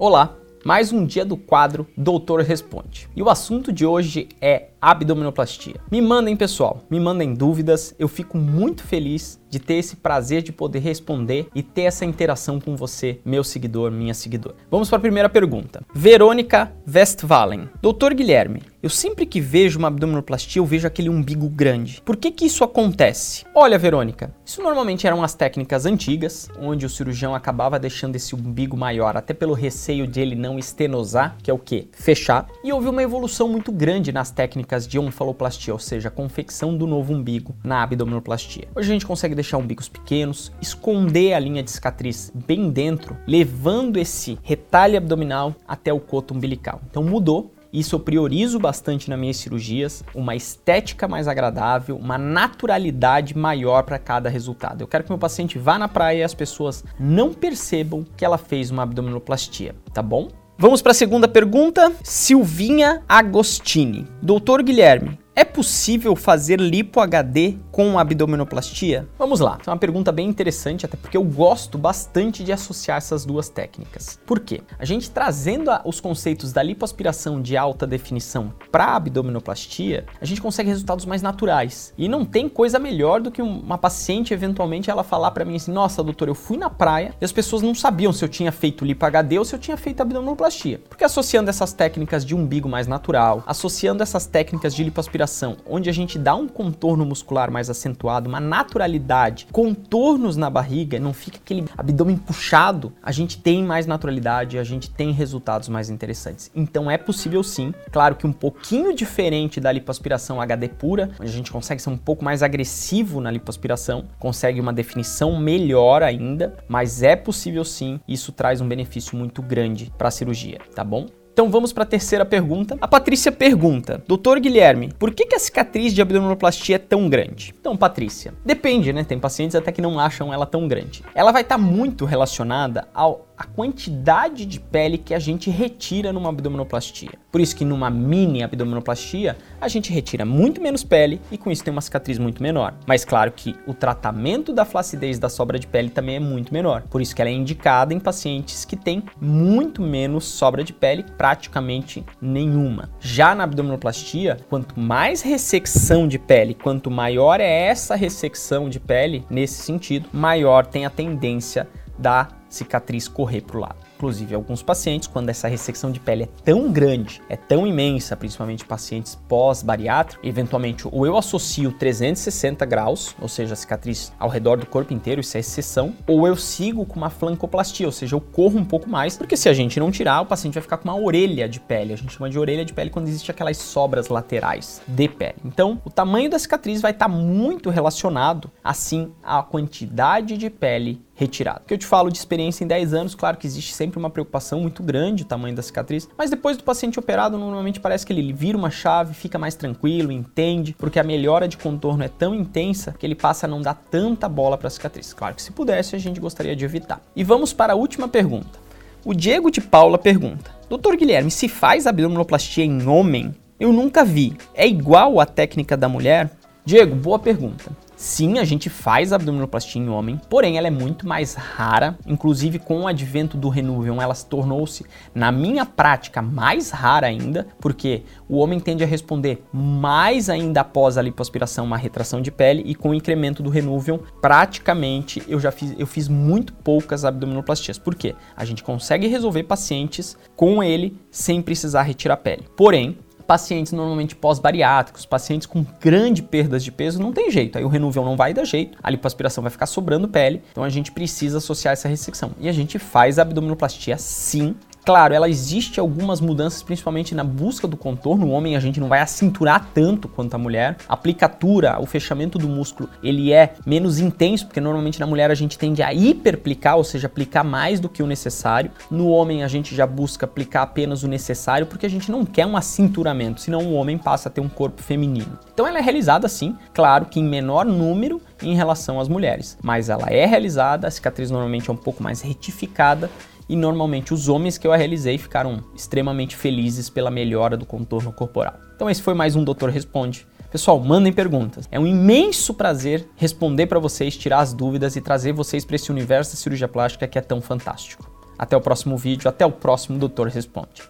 Olá, mais um dia do quadro Doutor Responde. E o assunto de hoje é abdominoplastia. Me mandem, pessoal, me mandem dúvidas. Eu fico muito feliz de ter esse prazer de poder responder e ter essa interação com você, meu seguidor, minha seguidora. Vamos para a primeira pergunta. Verônica Westphalen. Doutor Guilherme, eu sempre que vejo uma abdominoplastia, eu vejo aquele umbigo grande. Por que que isso acontece? Olha, Verônica, isso normalmente eram as técnicas antigas, onde o cirurgião acabava deixando esse umbigo maior, até pelo receio de ele não estenosar, que é o que? Fechar. E houve uma evolução muito grande nas técnicas de onfaloplastia, ou seja, a confecção do novo umbigo na abdominoplastia. Hoje a gente consegue deixar umbigos pequenos, esconder a linha de cicatriz bem dentro, levando esse retalho abdominal até o coto umbilical. Então mudou isso eu priorizo bastante nas minhas cirurgias, uma estética mais agradável, uma naturalidade maior para cada resultado. Eu quero que meu paciente vá na praia e as pessoas não percebam que ela fez uma abdominoplastia, tá bom? Vamos para a segunda pergunta. Silvinha Agostini. Doutor Guilherme, é possível fazer lipo HD com abdominoplastia? Vamos lá, é uma pergunta bem interessante, até porque eu gosto bastante de associar essas duas técnicas. Por quê? A gente trazendo os conceitos da lipoaspiração de alta definição para abdominoplastia, a gente consegue resultados mais naturais. E não tem coisa melhor do que uma paciente eventualmente ela falar para mim assim: "Nossa, doutor, eu fui na praia e as pessoas não sabiam se eu tinha feito lipo HD ou se eu tinha feito abdominoplastia". Porque associando essas técnicas de umbigo mais natural, associando essas técnicas de lipoaspiração onde a gente dá um contorno muscular mais acentuado, uma naturalidade, contornos na barriga, não fica aquele abdômen puxado, a gente tem mais naturalidade, a gente tem resultados mais interessantes. Então é possível sim, claro que um pouquinho diferente da lipoaspiração HD pura, onde a gente consegue ser um pouco mais agressivo na lipoaspiração, consegue uma definição melhor ainda, mas é possível sim, isso traz um benefício muito grande para a cirurgia, tá bom? Então vamos para a terceira pergunta. A Patrícia pergunta: Doutor Guilherme, por que, que a cicatriz de abdominoplastia é tão grande? Então, Patrícia, depende, né? Tem pacientes até que não acham ela tão grande. Ela vai estar tá muito relacionada ao a quantidade de pele que a gente retira numa abdominoplastia. Por isso que numa mini abdominoplastia, a gente retira muito menos pele e com isso tem uma cicatriz muito menor. Mas claro que o tratamento da flacidez da sobra de pele também é muito menor. Por isso que ela é indicada em pacientes que têm muito menos sobra de pele, praticamente nenhuma. Já na abdominoplastia, quanto mais ressecção de pele, quanto maior é essa ressecção de pele nesse sentido, maior tem a tendência da cicatriz correr para o lado. Inclusive, alguns pacientes, quando essa ressecção de pele é tão grande, é tão imensa, principalmente pacientes pós-bariátrico, eventualmente ou eu associo 360 graus, ou seja, a cicatriz ao redor do corpo inteiro, isso é exceção, ou eu sigo com uma flancoplastia, ou seja, eu corro um pouco mais, porque se a gente não tirar, o paciente vai ficar com uma orelha de pele. A gente chama de orelha de pele quando existe aquelas sobras laterais de pele. Então, o tamanho da cicatriz vai estar muito relacionado, assim, à quantidade de pele retirada. O que eu te falo de experiência em 10 anos, claro que existe sempre uma preocupação muito grande o tamanho da cicatriz, mas depois do paciente operado, normalmente parece que ele vira uma chave, fica mais tranquilo, entende, porque a melhora de contorno é tão intensa que ele passa a não dar tanta bola para a cicatriz. Claro que se pudesse, a gente gostaria de evitar. E vamos para a última pergunta. O Diego de Paula pergunta: Doutor Guilherme, se faz abdominoplastia em homem? Eu nunca vi. É igual a técnica da mulher? Diego, boa pergunta. Sim, a gente faz abdominoplastia em homem, porém ela é muito mais rara. Inclusive, com o advento do Renuvium, ela tornou-se, na minha prática, mais rara ainda, porque o homem tende a responder mais ainda após a lipoaspiração, uma retração de pele, e com o incremento do Renuvium, praticamente eu já fiz, eu fiz muito poucas abdominoplastias. Por quê? A gente consegue resolver pacientes com ele sem precisar retirar pele. Porém, pacientes normalmente pós-bariátricos, pacientes com grande perdas de peso, não tem jeito. Aí o Renuvion não vai dar jeito, a lipoaspiração vai ficar sobrando pele, então a gente precisa associar essa ressecção. E a gente faz a abdominoplastia sim Claro, ela existe algumas mudanças, principalmente na busca do contorno. O homem a gente não vai acinturar tanto quanto a mulher. A aplicatura, o fechamento do músculo, ele é menos intenso, porque normalmente na mulher a gente tende a hiperplicar, ou seja, aplicar mais do que o necessário. No homem a gente já busca aplicar apenas o necessário, porque a gente não quer um acinturamento, senão o homem passa a ter um corpo feminino. Então ela é realizada assim, claro que em menor número em relação às mulheres, mas ela é realizada, a cicatriz normalmente é um pouco mais retificada e normalmente os homens que eu realizei ficaram extremamente felizes pela melhora do contorno corporal. Então esse foi mais um Doutor Responde. Pessoal, mandem perguntas. É um imenso prazer responder para vocês, tirar as dúvidas e trazer vocês para esse universo da cirurgia plástica que é tão fantástico. Até o próximo vídeo, até o próximo Doutor Responde.